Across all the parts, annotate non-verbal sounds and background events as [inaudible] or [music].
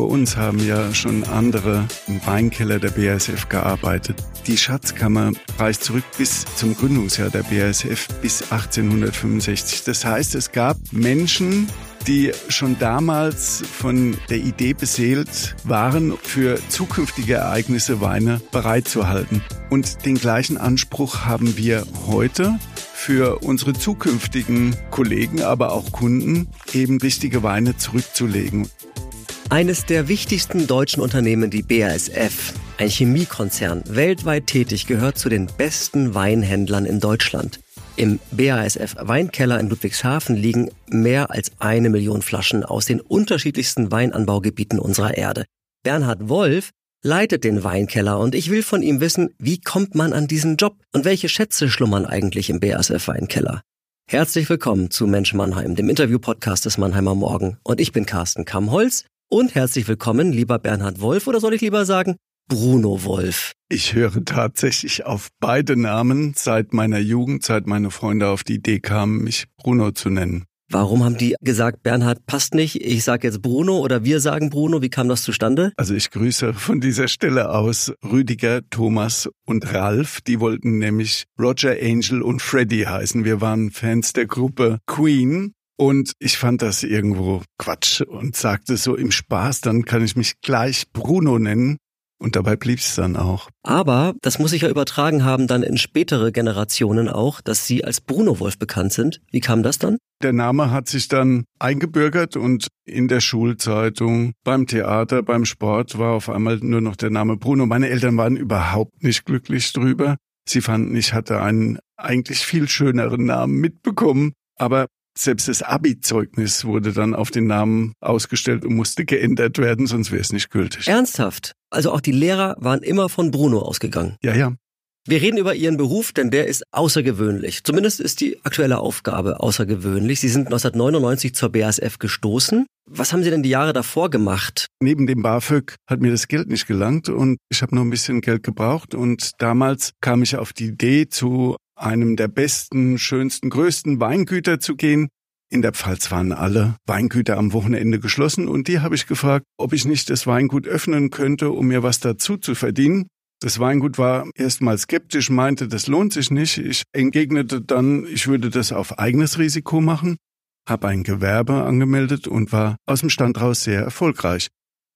vor uns haben ja schon andere im Weinkeller der BASF gearbeitet. Die Schatzkammer reicht zurück bis zum Gründungsjahr der BASF bis 1865. Das heißt, es gab Menschen, die schon damals von der Idee beseelt waren, für zukünftige Ereignisse Weine bereitzuhalten. Und den gleichen Anspruch haben wir heute für unsere zukünftigen Kollegen, aber auch Kunden, eben wichtige Weine zurückzulegen. Eines der wichtigsten deutschen Unternehmen, die BASF, ein Chemiekonzern, weltweit tätig, gehört zu den besten Weinhändlern in Deutschland. Im BASF Weinkeller in Ludwigshafen liegen mehr als eine Million Flaschen aus den unterschiedlichsten Weinanbaugebieten unserer Erde. Bernhard Wolf leitet den Weinkeller und ich will von ihm wissen, wie kommt man an diesen Job und welche Schätze schlummern eigentlich im BASF Weinkeller. Herzlich willkommen zu Mensch Mannheim, dem Interview-Podcast des Mannheimer Morgen. Und ich bin Carsten Kammholz und herzlich willkommen, lieber Bernhard Wolf, oder soll ich lieber sagen, Bruno Wolf? Ich höre tatsächlich auf beide Namen seit meiner Jugend, seit meine Freunde auf die Idee kamen, mich Bruno zu nennen. Warum haben die gesagt, Bernhard passt nicht, ich sage jetzt Bruno oder wir sagen Bruno? Wie kam das zustande? Also ich grüße von dieser Stelle aus Rüdiger, Thomas und Ralf. Die wollten nämlich Roger, Angel und Freddy heißen. Wir waren Fans der Gruppe Queen und ich fand das irgendwo Quatsch und sagte so im Spaß, dann kann ich mich gleich Bruno nennen. Und dabei blieb es dann auch. Aber das muss sich ja übertragen haben dann in spätere Generationen auch, dass Sie als Bruno Wolf bekannt sind. Wie kam das dann? Der Name hat sich dann eingebürgert und in der Schulzeitung, beim Theater, beim Sport war auf einmal nur noch der Name Bruno. Meine Eltern waren überhaupt nicht glücklich drüber. Sie fanden, ich hatte einen eigentlich viel schöneren Namen mitbekommen. Aber selbst das Abi-Zeugnis wurde dann auf den Namen ausgestellt und musste geändert werden, sonst wäre es nicht gültig. Ernsthaft? Also auch die Lehrer waren immer von Bruno ausgegangen? Ja, ja. Wir reden über Ihren Beruf, denn der ist außergewöhnlich. Zumindest ist die aktuelle Aufgabe außergewöhnlich. Sie sind 1999 zur BASF gestoßen. Was haben Sie denn die Jahre davor gemacht? Neben dem BAföG hat mir das Geld nicht gelangt und ich habe noch ein bisschen Geld gebraucht. Und damals kam ich auf die Idee, zu einem der besten, schönsten, größten Weingüter zu gehen. In der Pfalz waren alle Weingüter am Wochenende geschlossen und die habe ich gefragt, ob ich nicht das Weingut öffnen könnte, um mir was dazu zu verdienen. Das Weingut war erstmal skeptisch, meinte, das lohnt sich nicht. Ich entgegnete dann, ich würde das auf eigenes Risiko machen, habe ein Gewerbe angemeldet und war aus dem Stand raus sehr erfolgreich.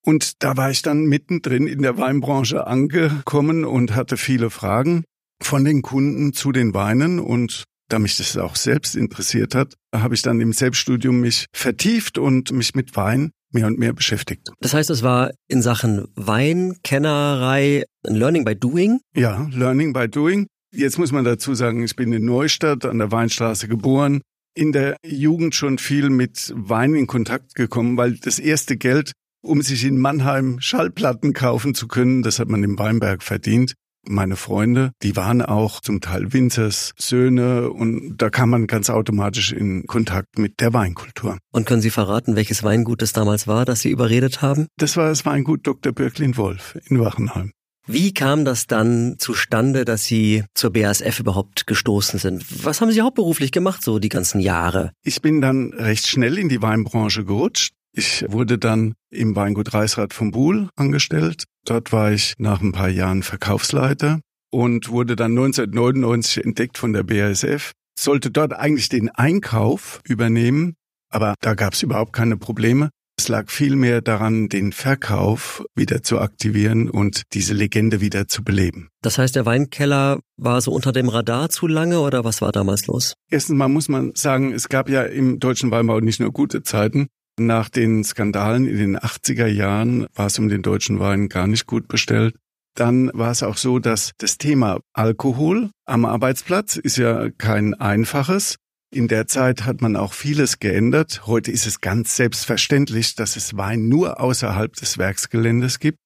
Und da war ich dann mittendrin in der Weinbranche angekommen und hatte viele Fragen von den Kunden zu den Weinen und da mich das auch selbst interessiert hat, habe ich dann im Selbststudium mich vertieft und mich mit Wein mehr und mehr beschäftigt. Das heißt, es war in Sachen Weinkennerei ein Learning by Doing? Ja, Learning by Doing. Jetzt muss man dazu sagen, ich bin in Neustadt an der Weinstraße geboren, in der Jugend schon viel mit Wein in Kontakt gekommen, weil das erste Geld, um sich in Mannheim Schallplatten kaufen zu können, das hat man im Weinberg verdient. Meine Freunde, die waren auch zum Teil Winzers Söhne und da kam man ganz automatisch in Kontakt mit der Weinkultur. Und können Sie verraten, welches Weingut es damals war, das Sie überredet haben? Das war das Weingut Dr. Birklin Wolf in Wachenheim. Wie kam das dann zustande, dass Sie zur BASF überhaupt gestoßen sind? Was haben Sie hauptberuflich gemacht, so die ganzen Jahre? Ich bin dann recht schnell in die Weinbranche gerutscht. Ich wurde dann im Weingut Reichsrat von Buhl angestellt. Dort war ich nach ein paar Jahren Verkaufsleiter und wurde dann 1999 entdeckt von der BASF. Sollte dort eigentlich den Einkauf übernehmen, aber da gab es überhaupt keine Probleme. Es lag vielmehr daran, den Verkauf wieder zu aktivieren und diese Legende wieder zu beleben. Das heißt, der Weinkeller war so unter dem Radar zu lange oder was war damals los? Erstens mal muss man sagen, es gab ja im deutschen Weinbau nicht nur gute Zeiten. Nach den Skandalen in den 80er Jahren war es um den deutschen Wein gar nicht gut bestellt. Dann war es auch so, dass das Thema Alkohol am Arbeitsplatz ist ja kein einfaches. In der Zeit hat man auch vieles geändert. Heute ist es ganz selbstverständlich, dass es Wein nur außerhalb des Werksgeländes gibt.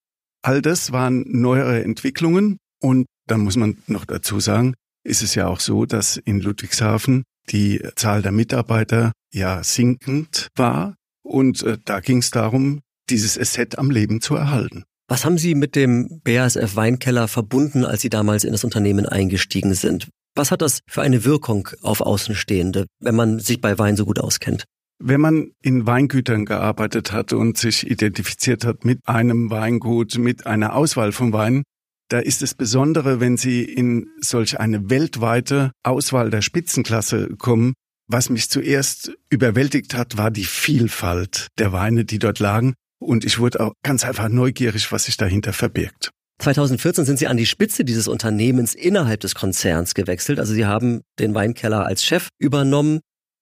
All das waren neuere Entwicklungen und dann muss man noch dazu sagen, ist es ja auch so, dass in Ludwigshafen die Zahl der Mitarbeiter ja sinkend war. Und äh, da ging es darum, dieses Asset am Leben zu erhalten. Was haben Sie mit dem BASF Weinkeller verbunden, als Sie damals in das Unternehmen eingestiegen sind? Was hat das für eine Wirkung auf Außenstehende, wenn man sich bei Wein so gut auskennt? Wenn man in Weingütern gearbeitet hat und sich identifiziert hat mit einem Weingut, mit einer Auswahl von Weinen, da ist es Besondere, wenn Sie in solch eine weltweite Auswahl der Spitzenklasse kommen. Was mich zuerst überwältigt hat, war die Vielfalt der Weine, die dort lagen. Und ich wurde auch ganz einfach neugierig, was sich dahinter verbirgt. 2014 sind Sie an die Spitze dieses Unternehmens innerhalb des Konzerns gewechselt. Also Sie haben den Weinkeller als Chef übernommen.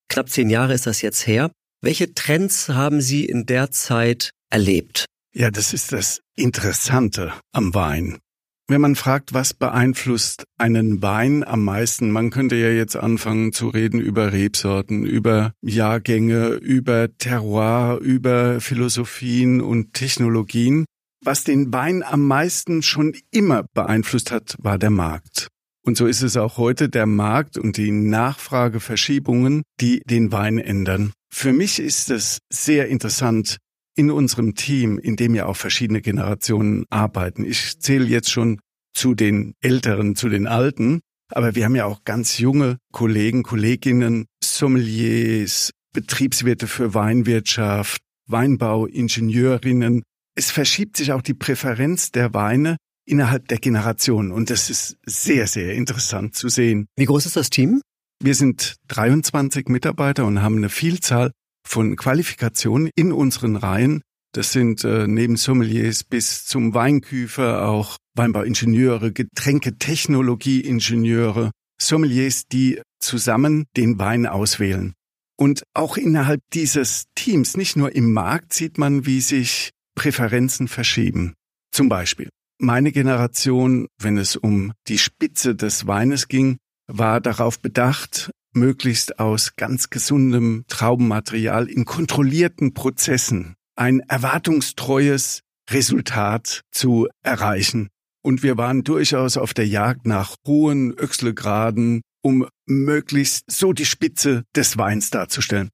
Knapp zehn Jahre ist das jetzt her. Welche Trends haben Sie in der Zeit erlebt? Ja, das ist das Interessante am Wein. Wenn man fragt, was beeinflusst einen Wein am meisten, man könnte ja jetzt anfangen zu reden über Rebsorten, über Jahrgänge, über Terroir, über Philosophien und Technologien. Was den Wein am meisten schon immer beeinflusst hat, war der Markt. Und so ist es auch heute der Markt und die Nachfrageverschiebungen, die den Wein ändern. Für mich ist es sehr interessant, in unserem Team, in dem ja auch verschiedene Generationen arbeiten. Ich zähle jetzt schon zu den Älteren, zu den Alten, aber wir haben ja auch ganz junge Kollegen, Kolleginnen, Sommeliers, Betriebswirte für Weinwirtschaft, Weinbauingenieurinnen. Es verschiebt sich auch die Präferenz der Weine innerhalb der Generation. Und das ist sehr, sehr interessant zu sehen. Wie groß ist das Team? Wir sind 23 Mitarbeiter und haben eine Vielzahl von Qualifikationen in unseren Reihen. Das sind äh, neben Sommeliers bis zum Weinküfer auch Weinbauingenieure, Getränketechnologieingenieure, Sommeliers, die zusammen den Wein auswählen. Und auch innerhalb dieses Teams, nicht nur im Markt, sieht man, wie sich Präferenzen verschieben. Zum Beispiel meine Generation, wenn es um die Spitze des Weines ging, war darauf bedacht, möglichst aus ganz gesundem Traubenmaterial in kontrollierten Prozessen ein erwartungstreues Resultat zu erreichen. Und wir waren durchaus auf der Jagd nach hohen Öchslegraden, um möglichst so die Spitze des Weins darzustellen.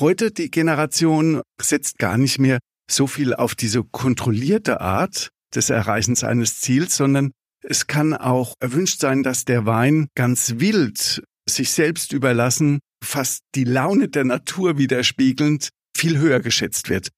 Heute die Generation setzt gar nicht mehr so viel auf diese kontrollierte Art, des Erreichens eines Ziels, sondern es kann auch erwünscht sein, dass der Wein ganz wild, sich selbst überlassen, fast die Laune der Natur widerspiegelnd, viel höher geschätzt wird.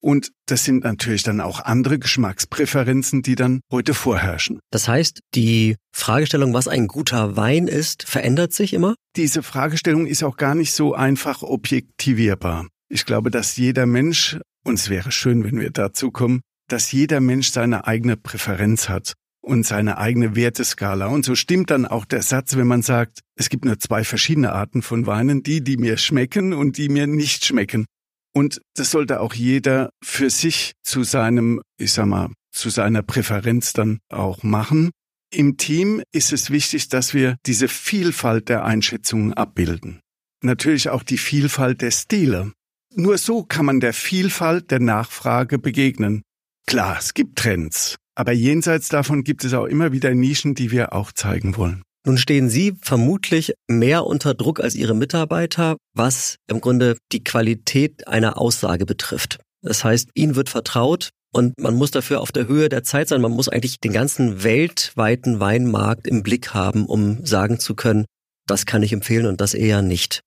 Und das sind natürlich dann auch andere Geschmackspräferenzen, die dann heute vorherrschen. Das heißt, die Fragestellung, was ein guter Wein ist, verändert sich immer? Diese Fragestellung ist auch gar nicht so einfach objektivierbar. Ich glaube, dass jeder Mensch, und es wäre schön, wenn wir dazu kommen, dass jeder Mensch seine eigene Präferenz hat und seine eigene Werteskala. Und so stimmt dann auch der Satz, wenn man sagt, es gibt nur zwei verschiedene Arten von Weinen, die, die mir schmecken und die mir nicht schmecken. Und das sollte auch jeder für sich zu seinem, ich sag mal, zu seiner Präferenz dann auch machen. Im Team ist es wichtig, dass wir diese Vielfalt der Einschätzungen abbilden. Natürlich auch die Vielfalt der Stile. Nur so kann man der Vielfalt der Nachfrage begegnen. Klar, es gibt Trends, aber jenseits davon gibt es auch immer wieder Nischen, die wir auch zeigen wollen. Nun stehen Sie vermutlich mehr unter Druck als Ihre Mitarbeiter, was im Grunde die Qualität einer Aussage betrifft. Das heißt, Ihnen wird vertraut und man muss dafür auf der Höhe der Zeit sein. Man muss eigentlich den ganzen weltweiten Weinmarkt im Blick haben, um sagen zu können, das kann ich empfehlen und das eher nicht.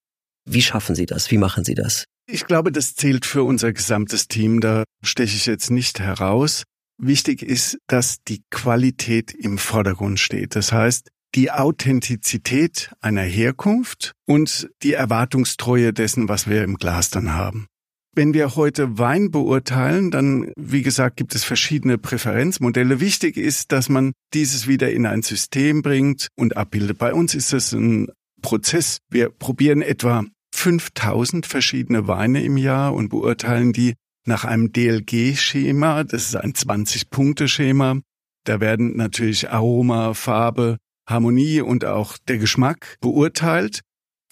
Wie schaffen Sie das? Wie machen Sie das? Ich glaube, das zählt für unser gesamtes Team. Da steche ich jetzt nicht heraus. Wichtig ist, dass die Qualität im Vordergrund steht. Das heißt, die Authentizität einer Herkunft und die Erwartungstreue dessen, was wir im Glas dann haben. Wenn wir heute Wein beurteilen, dann, wie gesagt, gibt es verschiedene Präferenzmodelle. Wichtig ist, dass man dieses wieder in ein System bringt und abbildet. Bei uns ist es ein Prozess. Wir probieren etwa 5000 verschiedene Weine im Jahr und beurteilen die nach einem DLG-Schema. Das ist ein 20-Punkte-Schema. Da werden natürlich Aroma, Farbe, Harmonie und auch der Geschmack beurteilt.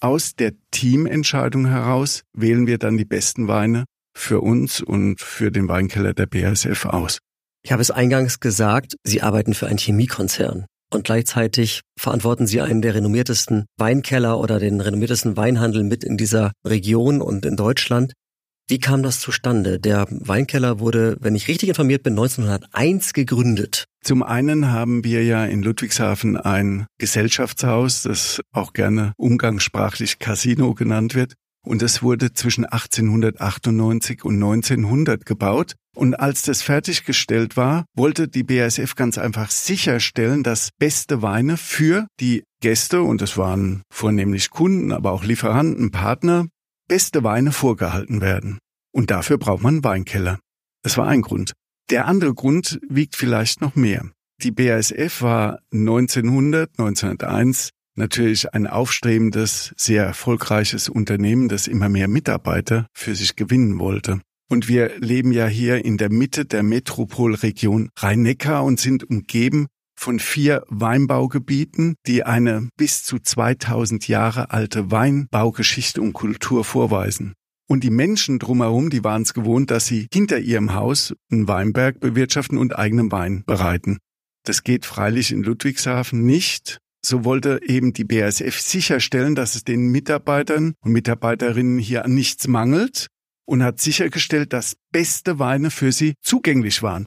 Aus der Teamentscheidung heraus wählen wir dann die besten Weine für uns und für den Weinkeller der BASF aus. Ich habe es eingangs gesagt, Sie arbeiten für einen Chemiekonzern und gleichzeitig verantworten Sie einen der renommiertesten Weinkeller oder den renommiertesten Weinhandel mit in dieser Region und in Deutschland. Wie kam das zustande? Der Weinkeller wurde, wenn ich richtig informiert bin, 1901 gegründet. Zum einen haben wir ja in Ludwigshafen ein Gesellschaftshaus, das auch gerne umgangssprachlich Casino genannt wird. und es wurde zwischen 1898 und 1900 gebaut. Und als das fertiggestellt war, wollte die BASF ganz einfach sicherstellen, dass beste Weine für die Gäste, und es waren vornehmlich Kunden, aber auch Lieferanten, Partner, beste Weine vorgehalten werden. Und dafür braucht man einen Weinkeller. Das war ein Grund. Der andere Grund wiegt vielleicht noch mehr. Die BASF war 1900, 1901 natürlich ein aufstrebendes, sehr erfolgreiches Unternehmen, das immer mehr Mitarbeiter für sich gewinnen wollte. Und wir leben ja hier in der Mitte der Metropolregion Rhein-Neckar und sind umgeben von vier Weinbaugebieten, die eine bis zu 2000 Jahre alte Weinbaugeschichte und Kultur vorweisen. Und die Menschen drumherum, die waren es gewohnt, dass sie hinter ihrem Haus einen Weinberg bewirtschaften und eigenen Wein bereiten. Das geht freilich in Ludwigshafen nicht. So wollte eben die BASF sicherstellen, dass es den Mitarbeitern und Mitarbeiterinnen hier an nichts mangelt und hat sichergestellt, dass beste Weine für sie zugänglich waren.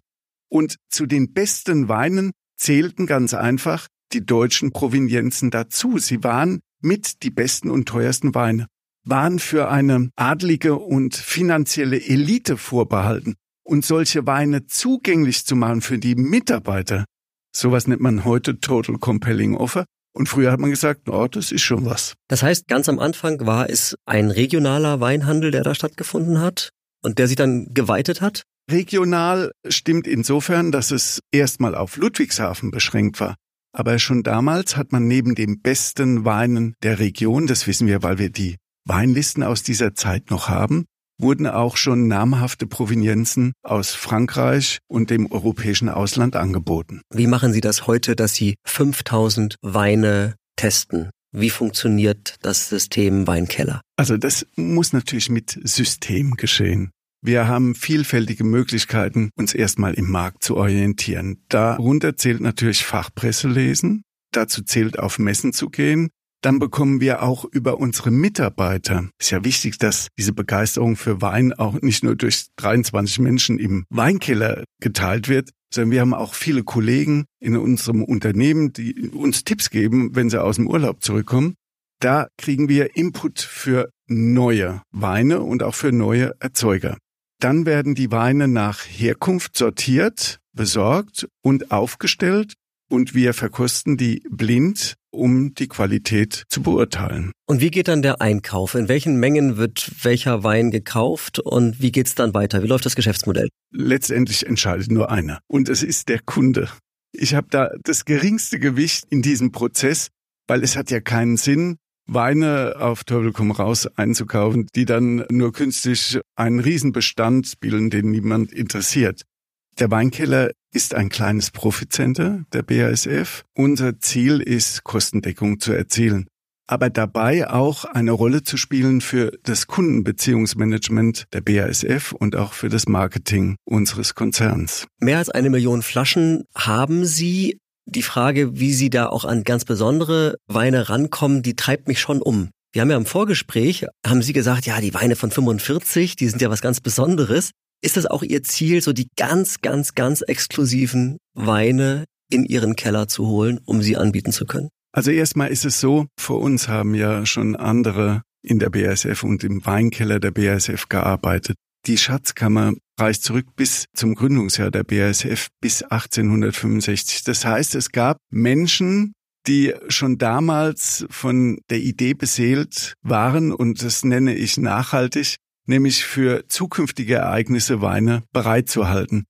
Und zu den besten Weinen zählten ganz einfach die deutschen Provenienzen dazu. Sie waren mit die besten und teuersten Weine waren für eine adlige und finanzielle Elite vorbehalten. Und solche Weine zugänglich zu machen für die Mitarbeiter, sowas nennt man heute Total Compelling Offer. Und früher hat man gesagt, oh, das ist schon was. Das heißt, ganz am Anfang war es ein regionaler Weinhandel, der da stattgefunden hat und der sich dann geweitet hat? Regional stimmt insofern, dass es erstmal auf Ludwigshafen beschränkt war. Aber schon damals hat man neben den besten Weinen der Region, das wissen wir, weil wir die Weinlisten aus dieser Zeit noch haben, wurden auch schon namhafte Provenienzen aus Frankreich und dem europäischen Ausland angeboten. Wie machen Sie das heute, dass Sie 5000 Weine testen? Wie funktioniert das System Weinkeller? Also das muss natürlich mit System geschehen. Wir haben vielfältige Möglichkeiten, uns erstmal im Markt zu orientieren. Darunter zählt natürlich Fachpresse lesen. Dazu zählt auf Messen zu gehen, dann bekommen wir auch über unsere Mitarbeiter. Ist ja wichtig, dass diese Begeisterung für Wein auch nicht nur durch 23 Menschen im Weinkeller geteilt wird, sondern wir haben auch viele Kollegen in unserem Unternehmen, die uns Tipps geben, wenn sie aus dem Urlaub zurückkommen. Da kriegen wir Input für neue Weine und auch für neue Erzeuger. Dann werden die Weine nach Herkunft sortiert, besorgt und aufgestellt und wir verkosten die blind, um die Qualität zu beurteilen. Und wie geht dann der Einkauf? In welchen Mengen wird welcher Wein gekauft und wie geht's dann weiter? Wie läuft das Geschäftsmodell? Letztendlich entscheidet nur einer und es ist der Kunde. Ich habe da das geringste Gewicht in diesem Prozess, weil es hat ja keinen Sinn, Weine auf Teufel komm raus einzukaufen, die dann nur künstlich einen Riesenbestand bilden, den niemand interessiert. Der Weinkeller ist ein kleines Profitcenter der BASF. Unser Ziel ist, Kostendeckung zu erzielen, aber dabei auch eine Rolle zu spielen für das Kundenbeziehungsmanagement der BASF und auch für das Marketing unseres Konzerns. Mehr als eine Million Flaschen haben Sie. Die Frage, wie Sie da auch an ganz besondere Weine rankommen, die treibt mich schon um. Wir haben ja im Vorgespräch, haben Sie gesagt, ja, die Weine von 45, die sind ja was ganz Besonderes. Ist das auch Ihr Ziel, so die ganz, ganz, ganz exklusiven Weine in Ihren Keller zu holen, um sie anbieten zu können? Also erstmal ist es so, vor uns haben ja schon andere in der BASF und im Weinkeller der BASF gearbeitet. Die Schatzkammer reicht zurück bis zum Gründungsjahr der BASF bis 1865. Das heißt, es gab Menschen, die schon damals von der Idee beseelt waren, und das nenne ich nachhaltig, nämlich für zukünftige Ereignisse Weine bereitzuhalten.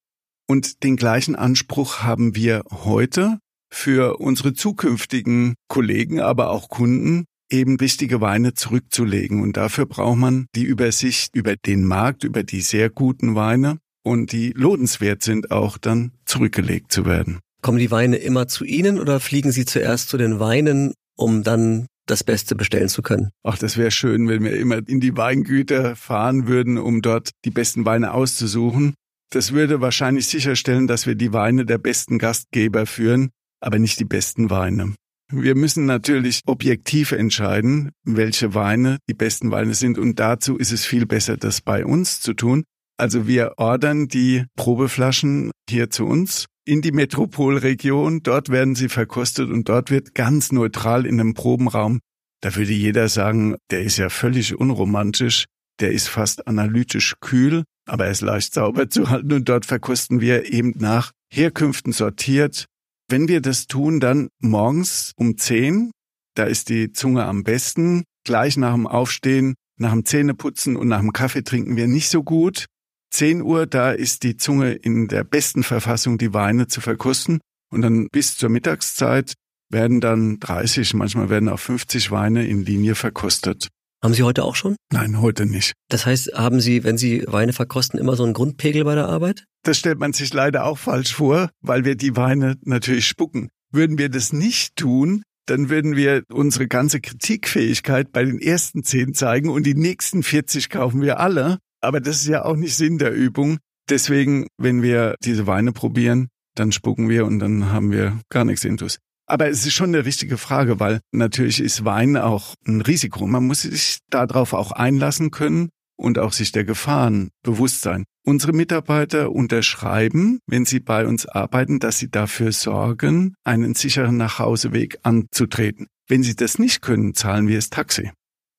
Und den gleichen Anspruch haben wir heute für unsere zukünftigen Kollegen, aber auch Kunden, eben richtige Weine zurückzulegen. Und dafür braucht man die Übersicht über den Markt, über die sehr guten Weine und die lohnenswert sind, auch dann zurückgelegt zu werden. Kommen die Weine immer zu Ihnen oder fliegen Sie zuerst zu den Weinen, um dann das Beste bestellen zu können. Ach, das wäre schön, wenn wir immer in die Weingüter fahren würden, um dort die besten Weine auszusuchen. Das würde wahrscheinlich sicherstellen, dass wir die Weine der besten Gastgeber führen, aber nicht die besten Weine. Wir müssen natürlich objektiv entscheiden, welche Weine die besten Weine sind und dazu ist es viel besser, das bei uns zu tun. Also wir ordern die Probeflaschen hier zu uns in die Metropolregion. Dort werden sie verkostet und dort wird ganz neutral in einem Probenraum Da würde jeder sagen, der ist ja völlig unromantisch, der ist fast analytisch kühl, aber er ist leicht sauber zu halten und dort verkosten wir eben nach Herkünften sortiert. Wenn wir das tun, dann morgens um zehn, da ist die Zunge am besten, gleich nach dem Aufstehen, nach dem Zähneputzen und nach dem Kaffee trinken wir nicht so gut. 10 Uhr, da ist die Zunge in der besten Verfassung, die Weine zu verkosten. Und dann bis zur Mittagszeit werden dann 30, manchmal werden auch 50 Weine in Linie verkostet. Haben Sie heute auch schon? Nein, heute nicht. Das heißt, haben Sie, wenn Sie Weine verkosten, immer so einen Grundpegel bei der Arbeit? Das stellt man sich leider auch falsch vor, weil wir die Weine natürlich spucken. Würden wir das nicht tun, dann würden wir unsere ganze Kritikfähigkeit bei den ersten zehn zeigen und die nächsten 40 kaufen wir alle. Aber das ist ja auch nicht Sinn der Übung. Deswegen, wenn wir diese Weine probieren, dann spucken wir und dann haben wir gar nichts intus. Aber es ist schon eine richtige Frage, weil natürlich ist Wein auch ein Risiko. Man muss sich darauf auch einlassen können und auch sich der Gefahren bewusst sein. Unsere Mitarbeiter unterschreiben, wenn sie bei uns arbeiten, dass sie dafür sorgen, einen sicheren Nachhauseweg anzutreten. Wenn sie das nicht können, zahlen wir das Taxi.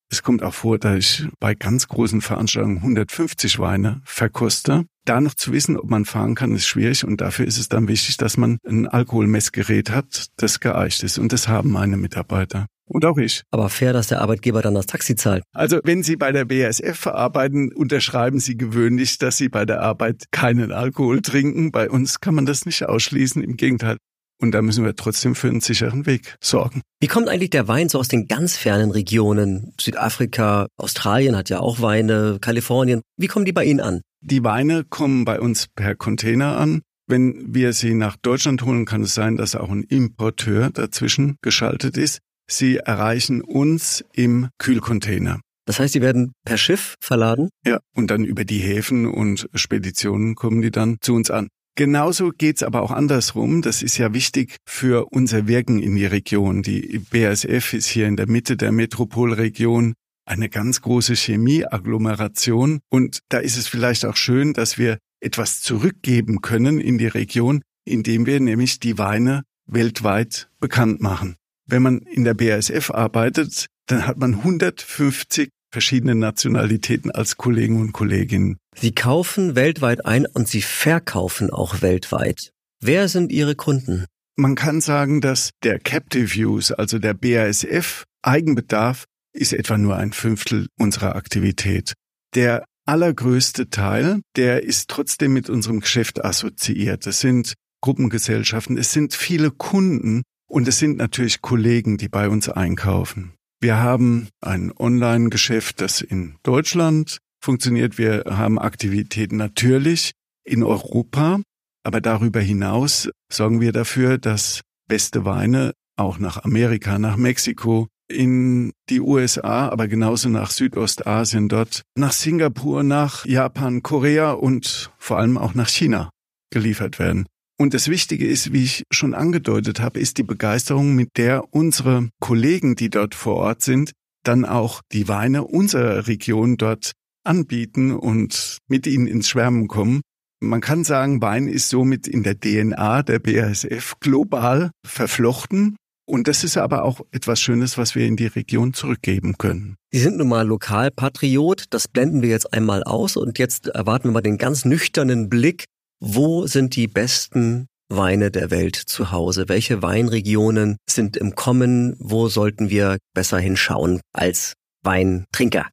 Es kommt auch vor, dass ich bei ganz großen Veranstaltungen 150 Weine verkoste. Da noch zu wissen, ob man fahren kann, ist schwierig und dafür ist es dann wichtig, dass man ein Alkoholmessgerät hat, das geeicht ist und das haben meine Mitarbeiter. Und auch ich. Aber fair, dass der Arbeitgeber dann das Taxi zahlt. Also wenn Sie bei der BASF arbeiten, unterschreiben Sie gewöhnlich, dass Sie bei der Arbeit keinen Alkohol trinken. Bei uns kann man das nicht ausschließen. Im Gegenteil, und da müssen wir trotzdem für einen sicheren Weg sorgen. Wie kommt eigentlich der Wein so aus den ganz fernen Regionen? Südafrika, Australien hat ja auch Weine, Kalifornien. Wie kommen die bei Ihnen an? Die Weine kommen bei uns per Container an. Wenn wir sie nach Deutschland holen, kann es sein, dass auch ein Importeur dazwischen geschaltet ist. Sie erreichen uns im Kühlcontainer. Das heißt, die werden per Schiff verladen? Ja, und dann über die Häfen und Speditionen kommen die dann zu uns an. Genauso geht's aber auch andersrum. Das ist ja wichtig für unser Wirken in die Region. Die BASF ist hier in der Mitte der Metropolregion eine ganz große Chemieagglomeration. Und da ist es vielleicht auch schön, dass wir etwas zurückgeben können in die Region, indem wir nämlich die Weine weltweit bekannt machen. Wenn man in der BASF arbeitet, dann hat man 150 verschiedene Nationalitäten als Kollegen und Kolleginnen. Sie kaufen weltweit ein und Sie verkaufen auch weltweit. Wer sind Ihre Kunden? Man kann sagen, dass der Captive Use, also der BASF Eigenbedarf, ist etwa nur ein Fünftel unserer Aktivität. Der allergrößte Teil, der ist trotzdem mit unserem Geschäft assoziiert. Es sind Gruppengesellschaften, es sind viele Kunden und es sind natürlich Kollegen, die bei uns einkaufen. Wir haben ein Online-Geschäft, das in Deutschland funktioniert. Wir haben Aktivitäten natürlich in Europa, aber darüber hinaus sorgen wir dafür, dass beste Weine auch nach Amerika, nach Mexiko, in die USA, aber genauso nach Südostasien dort, nach Singapur, nach Japan, Korea und vor allem auch nach China geliefert werden. Und das Wichtige ist, wie ich schon angedeutet habe, ist die Begeisterung, mit der unsere Kollegen, die dort vor Ort sind, dann auch die Weine unserer Region dort anbieten und mit ihnen ins Schwärmen kommen. Man kann sagen, Wein ist somit in der DNA der BASF global verflochten. Und das ist aber auch etwas Schönes, was wir in die Region zurückgeben können. Sie sind nun mal Lokalpatriot, das blenden wir jetzt einmal aus und jetzt erwarten wir mal den ganz nüchternen Blick wo sind die besten Weine der Welt zu Hause? Welche Weinregionen sind im Kommen? Wo sollten wir besser hinschauen als Weintrinker?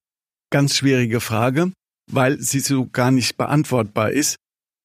Ganz schwierige Frage, weil sie so gar nicht beantwortbar ist.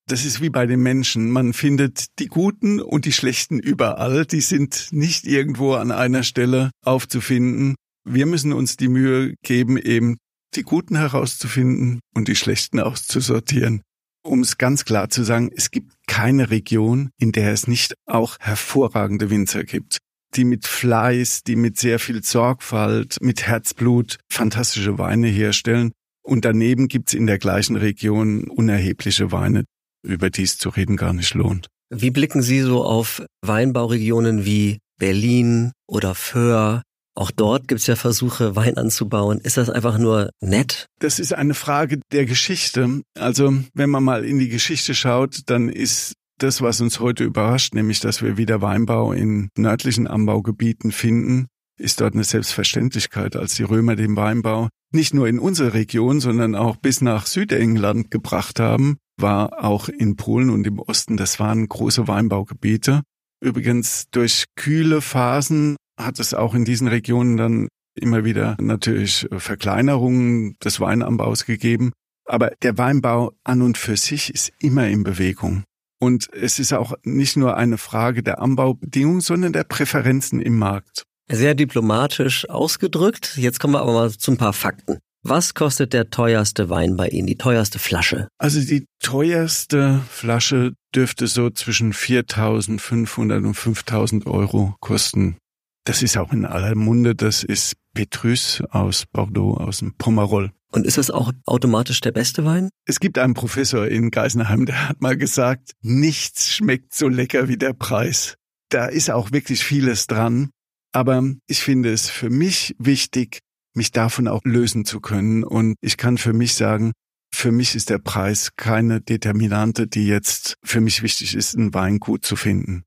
Das ist wie bei den Menschen. Man findet die Guten und die Schlechten überall. Die sind nicht irgendwo an einer Stelle aufzufinden. Wir müssen uns die Mühe geben, eben die Guten herauszufinden und die Schlechten auszusortieren um es ganz klar zu sagen, es gibt keine Region, in der es nicht auch hervorragende Winzer gibt, die mit Fleiß, die mit sehr viel Sorgfalt, mit Herzblut fantastische Weine herstellen. Und daneben gibt's in der gleichen Region unerhebliche Weine, über die es zu reden gar nicht lohnt. Wie blicken Sie so auf Weinbauregionen wie Berlin oder Föhr auch dort gibt es ja Versuche, Wein anzubauen. Ist das einfach nur nett? Das ist eine Frage der Geschichte. Also wenn man mal in die Geschichte schaut, dann ist das, was uns heute überrascht, nämlich dass wir wieder Weinbau in nördlichen Anbaugebieten finden, ist dort eine Selbstverständlichkeit, als die Römer den Weinbau nicht nur in unsere Region, sondern auch bis nach Südengland gebracht haben, war auch in Polen und im Osten, das waren große Weinbaugebiete. Übrigens durch kühle Phasen hat es auch in diesen Regionen dann immer wieder natürlich Verkleinerungen des Weinanbaus gegeben. Aber der Weinbau an und für sich ist immer in Bewegung. Und es ist auch nicht nur eine Frage der Anbaubedingungen, sondern der Präferenzen im Markt. Sehr diplomatisch ausgedrückt. Jetzt kommen wir aber mal zu ein paar Fakten. Was kostet der teuerste Wein bei Ihnen, die teuerste Flasche? Also die teuerste Flasche dürfte so zwischen 4.500 und 5.000 Euro kosten. Das ist auch in aller Munde. Das ist Petrus aus Bordeaux, aus dem Pomerol. Und ist das auch automatisch der beste Wein? Es gibt einen Professor in Geisenheim, der hat mal gesagt, nichts schmeckt so lecker wie der Preis. Da ist auch wirklich vieles dran. Aber ich finde es für mich wichtig, mich davon auch lösen zu können. Und ich kann für mich sagen, für mich ist der Preis keine Determinante, die jetzt für mich wichtig ist, einen Wein gut zu finden.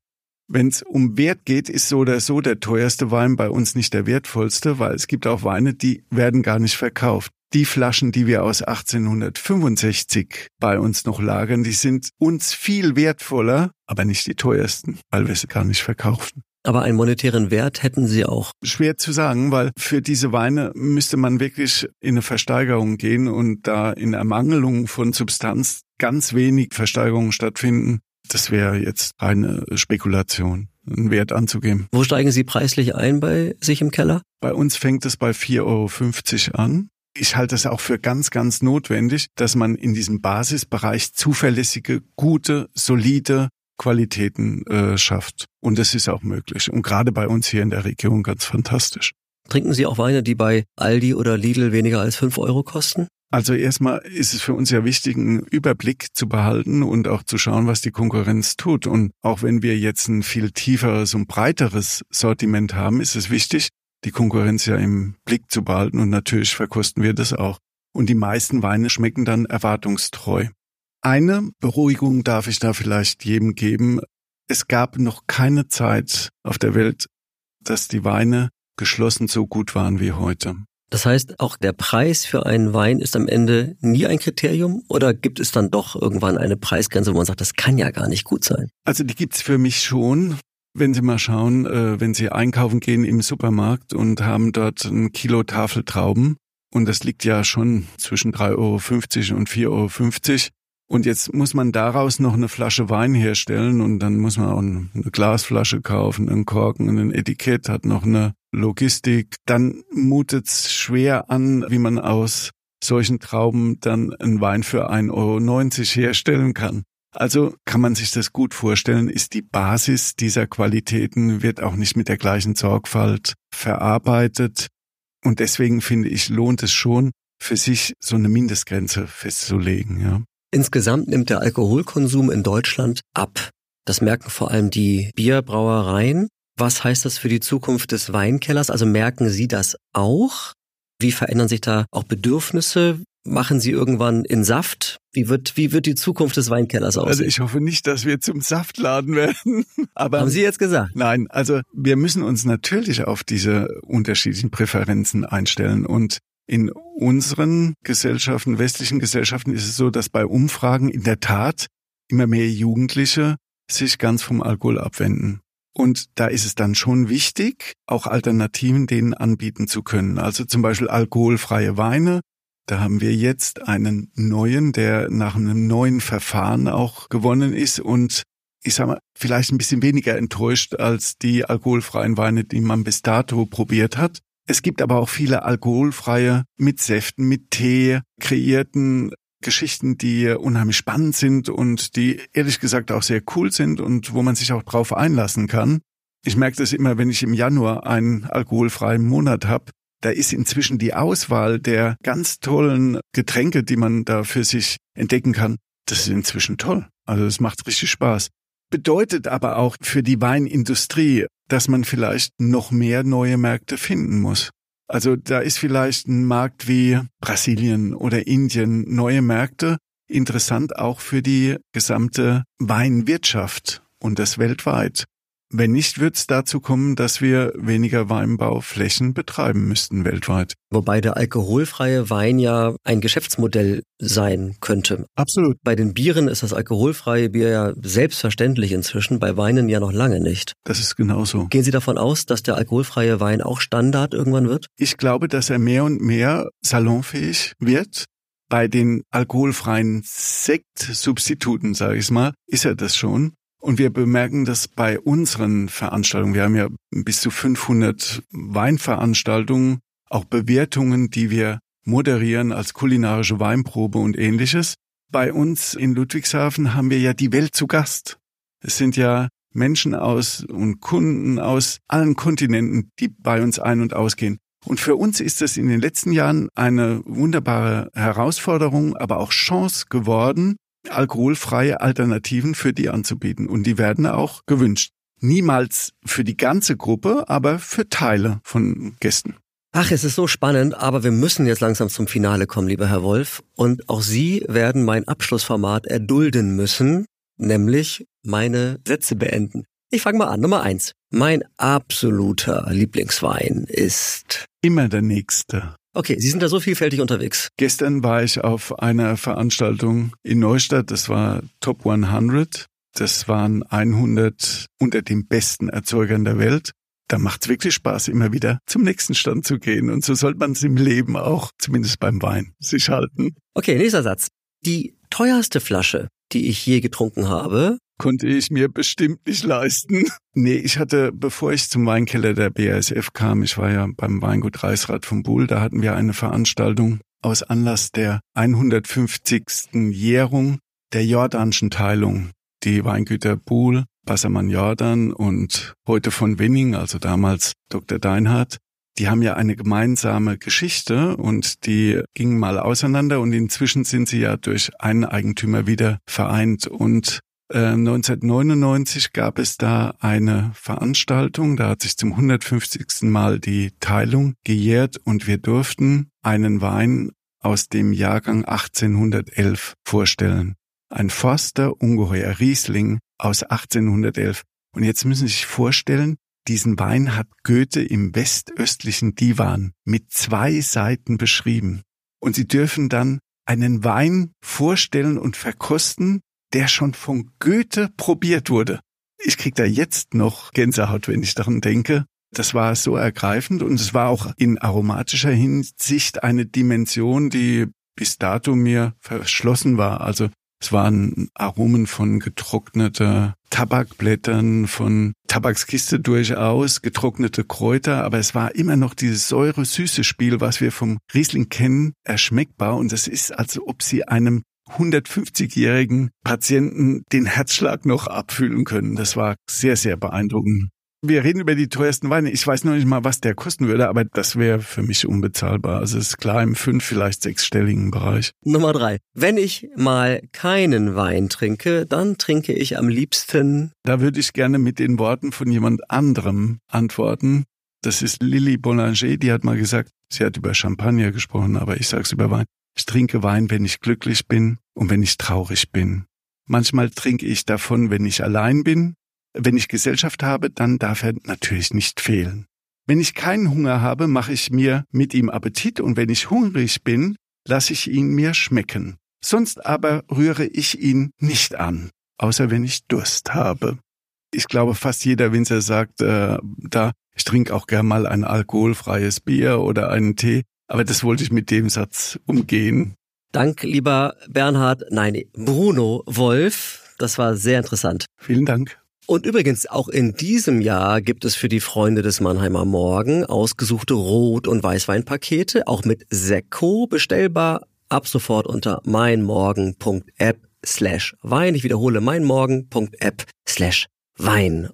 Wenn es um Wert geht, ist so oder so der teuerste Wein bei uns nicht der wertvollste, weil es gibt auch Weine, die werden gar nicht verkauft. Die Flaschen, die wir aus 1865 bei uns noch lagern, die sind uns viel wertvoller, aber nicht die teuersten, weil wir sie gar nicht verkaufen. Aber einen monetären Wert hätten Sie auch. Schwer zu sagen, weil für diese Weine müsste man wirklich in eine Versteigerung gehen und da in Ermangelung von Substanz ganz wenig Versteigerungen stattfinden. Das wäre jetzt eine Spekulation, einen Wert anzugeben. Wo steigen Sie preislich ein bei sich im Keller? Bei uns fängt es bei 4,50 Euro an. Ich halte es auch für ganz, ganz notwendig, dass man in diesem Basisbereich zuverlässige, gute, solide Qualitäten äh, schafft. Und das ist auch möglich. Und gerade bei uns hier in der Region ganz fantastisch. Trinken Sie auch Weine, die bei Aldi oder Lidl weniger als fünf Euro kosten? Also erstmal ist es für uns ja wichtig, einen Überblick zu behalten und auch zu schauen, was die Konkurrenz tut. Und auch wenn wir jetzt ein viel tieferes und breiteres Sortiment haben, ist es wichtig, die Konkurrenz ja im Blick zu behalten. Und natürlich verkosten wir das auch. Und die meisten Weine schmecken dann erwartungstreu. Eine Beruhigung darf ich da vielleicht jedem geben. Es gab noch keine Zeit auf der Welt, dass die Weine geschlossen so gut waren wie heute. Das heißt, auch der Preis für einen Wein ist am Ende nie ein Kriterium oder gibt es dann doch irgendwann eine Preisgrenze, wo man sagt, das kann ja gar nicht gut sein? Also die gibt's für mich schon. Wenn Sie mal schauen, äh, wenn Sie einkaufen gehen im Supermarkt und haben dort ein Kilo Tafeltrauben und das liegt ja schon zwischen 3,50 Euro und 4,50 Euro, und jetzt muss man daraus noch eine Flasche Wein herstellen und dann muss man auch eine Glasflasche kaufen, einen Korken, ein Etikett, hat noch eine Logistik. Dann mutet's schwer an, wie man aus solchen Trauben dann einen Wein für 1,90 Euro herstellen kann. Also kann man sich das gut vorstellen, ist die Basis dieser Qualitäten, wird auch nicht mit der gleichen Sorgfalt verarbeitet. Und deswegen finde ich, lohnt es schon, für sich so eine Mindestgrenze festzulegen, ja. Insgesamt nimmt der Alkoholkonsum in Deutschland ab. Das merken vor allem die Bierbrauereien. Was heißt das für die Zukunft des Weinkellers? Also merken Sie das auch? Wie verändern sich da auch Bedürfnisse? Machen Sie irgendwann in Saft? Wie wird, wie wird die Zukunft des Weinkellers aussehen? Also ich hoffe nicht, dass wir zum Saftladen werden. [laughs] Aber Haben Sie jetzt gesagt? Nein, also wir müssen uns natürlich auf diese unterschiedlichen Präferenzen einstellen. Und in unseren Gesellschaften, westlichen Gesellschaften ist es so, dass bei Umfragen in der Tat immer mehr Jugendliche sich ganz vom Alkohol abwenden. Und da ist es dann schon wichtig, auch Alternativen denen anbieten zu können. Also zum Beispiel alkoholfreie Weine. Da haben wir jetzt einen neuen, der nach einem neuen Verfahren auch gewonnen ist und ich sag mal, vielleicht ein bisschen weniger enttäuscht als die alkoholfreien Weine, die man bis dato probiert hat. Es gibt aber auch viele alkoholfreie, mit Säften, mit Tee kreierten Geschichten, die unheimlich spannend sind und die ehrlich gesagt auch sehr cool sind und wo man sich auch drauf einlassen kann. Ich merke das immer, wenn ich im Januar einen alkoholfreien Monat habe. Da ist inzwischen die Auswahl der ganz tollen Getränke, die man da für sich entdecken kann. Das ist inzwischen toll. Also es macht richtig Spaß. Bedeutet aber auch für die Weinindustrie dass man vielleicht noch mehr neue Märkte finden muss. Also da ist vielleicht ein Markt wie Brasilien oder Indien, neue Märkte, interessant auch für die gesamte Weinwirtschaft und das weltweit. Wenn nicht, wird es dazu kommen, dass wir weniger Weinbauflächen betreiben müssten weltweit. Wobei der alkoholfreie Wein ja ein Geschäftsmodell sein könnte. Absolut. Bei den Bieren ist das alkoholfreie Bier ja selbstverständlich inzwischen, bei Weinen ja noch lange nicht. Das ist genauso. Gehen Sie davon aus, dass der alkoholfreie Wein auch Standard irgendwann wird? Ich glaube, dass er mehr und mehr salonfähig wird. Bei den alkoholfreien Sektsubstituten, sage ich mal, ist er das schon. Und wir bemerken das bei unseren Veranstaltungen. Wir haben ja bis zu 500 Weinveranstaltungen, auch Bewertungen, die wir moderieren als kulinarische Weinprobe und ähnliches. Bei uns in Ludwigshafen haben wir ja die Welt zu Gast. Es sind ja Menschen aus und Kunden aus allen Kontinenten, die bei uns ein- und ausgehen. Und für uns ist es in den letzten Jahren eine wunderbare Herausforderung, aber auch Chance geworden, alkoholfreie Alternativen für die anzubieten. Und die werden auch gewünscht. Niemals für die ganze Gruppe, aber für Teile von Gästen. Ach, es ist so spannend, aber wir müssen jetzt langsam zum Finale kommen, lieber Herr Wolf. Und auch Sie werden mein Abschlussformat erdulden müssen, nämlich meine Sätze beenden. Ich fange mal an. Nummer eins. Mein absoluter Lieblingswein ist. Immer der nächste. Okay, Sie sind da so vielfältig unterwegs. Gestern war ich auf einer Veranstaltung in Neustadt, das war Top 100. Das waren 100 unter den besten Erzeugern der Welt. Da macht's wirklich Spaß, immer wieder zum nächsten Stand zu gehen. Und so sollte man es im Leben auch, zumindest beim Wein, sich halten. Okay, nächster Satz. Die teuerste Flasche, die ich je getrunken habe, konnte ich mir bestimmt nicht leisten. [laughs] Nee, ich hatte, bevor ich zum Weinkeller der BASF kam, ich war ja beim Weingut Reichsrat von Buhl, da hatten wir eine Veranstaltung aus Anlass der 150. Jährung der jordanischen Teilung. Die Weingüter Buhl, Bassermann Jordan und heute von Winning, also damals Dr. Deinhardt, die haben ja eine gemeinsame Geschichte und die gingen mal auseinander und inzwischen sind sie ja durch einen Eigentümer wieder vereint und 1999 äh, gab es da eine Veranstaltung, da hat sich zum 150. Mal die Teilung gejährt und wir durften einen Wein aus dem Jahrgang 1811 vorstellen. Ein Forster Ungeheuer Riesling aus 1811. Und jetzt müssen Sie sich vorstellen, diesen Wein hat Goethe im westöstlichen Divan mit zwei Seiten beschrieben. Und Sie dürfen dann einen Wein vorstellen und verkosten, der schon von Goethe probiert wurde. Ich krieg da jetzt noch Gänsehaut, wenn ich daran denke. Das war so ergreifend und es war auch in aromatischer Hinsicht eine Dimension, die bis dato mir verschlossen war. Also es waren Aromen von getrockneter Tabakblättern, von Tabakskiste durchaus, getrocknete Kräuter, aber es war immer noch dieses säure-süße Spiel, was wir vom Riesling kennen, erschmeckbar und es ist, als ob sie einem 150-jährigen Patienten den Herzschlag noch abfühlen können. Das war sehr, sehr beeindruckend. Wir reden über die teuersten Weine. Ich weiß noch nicht mal, was der kosten würde, aber das wäre für mich unbezahlbar. Also es ist klar im fünf, vielleicht sechsstelligen Bereich. Nummer drei. Wenn ich mal keinen Wein trinke, dann trinke ich am liebsten. Da würde ich gerne mit den Worten von jemand anderem antworten. Das ist Lily Boulanger, die hat mal gesagt, sie hat über Champagner gesprochen, aber ich sag's über Wein. Ich trinke Wein, wenn ich glücklich bin und wenn ich traurig bin. Manchmal trinke ich davon, wenn ich allein bin. Wenn ich Gesellschaft habe, dann darf er natürlich nicht fehlen. Wenn ich keinen Hunger habe, mache ich mir mit ihm Appetit und wenn ich hungrig bin, lasse ich ihn mir schmecken. Sonst aber rühre ich ihn nicht an, außer wenn ich Durst habe. Ich glaube, fast jeder Winzer sagt, äh, da, ich trinke auch gern mal ein alkoholfreies Bier oder einen Tee, aber das wollte ich mit dem Satz umgehen. Dank, lieber Bernhard, nein, Bruno Wolf. Das war sehr interessant. Vielen Dank. Und übrigens, auch in diesem Jahr gibt es für die Freunde des Mannheimer Morgen ausgesuchte Rot- und Weißweinpakete, auch mit Sekko bestellbar, ab sofort unter meinmorgen.app slash Wein. Ich wiederhole, meinmorgen.app slash Wein.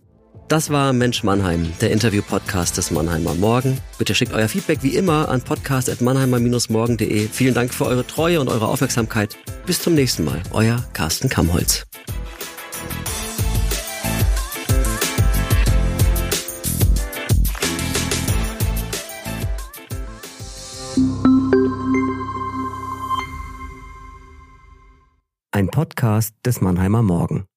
Das war Mensch Mannheim, der Interview-Podcast des Mannheimer Morgen. Bitte schickt euer Feedback wie immer an podcast.mannheimer-morgen.de. Vielen Dank für eure Treue und eure Aufmerksamkeit. Bis zum nächsten Mal. Euer Carsten Kamholz. Ein Podcast des Mannheimer Morgen.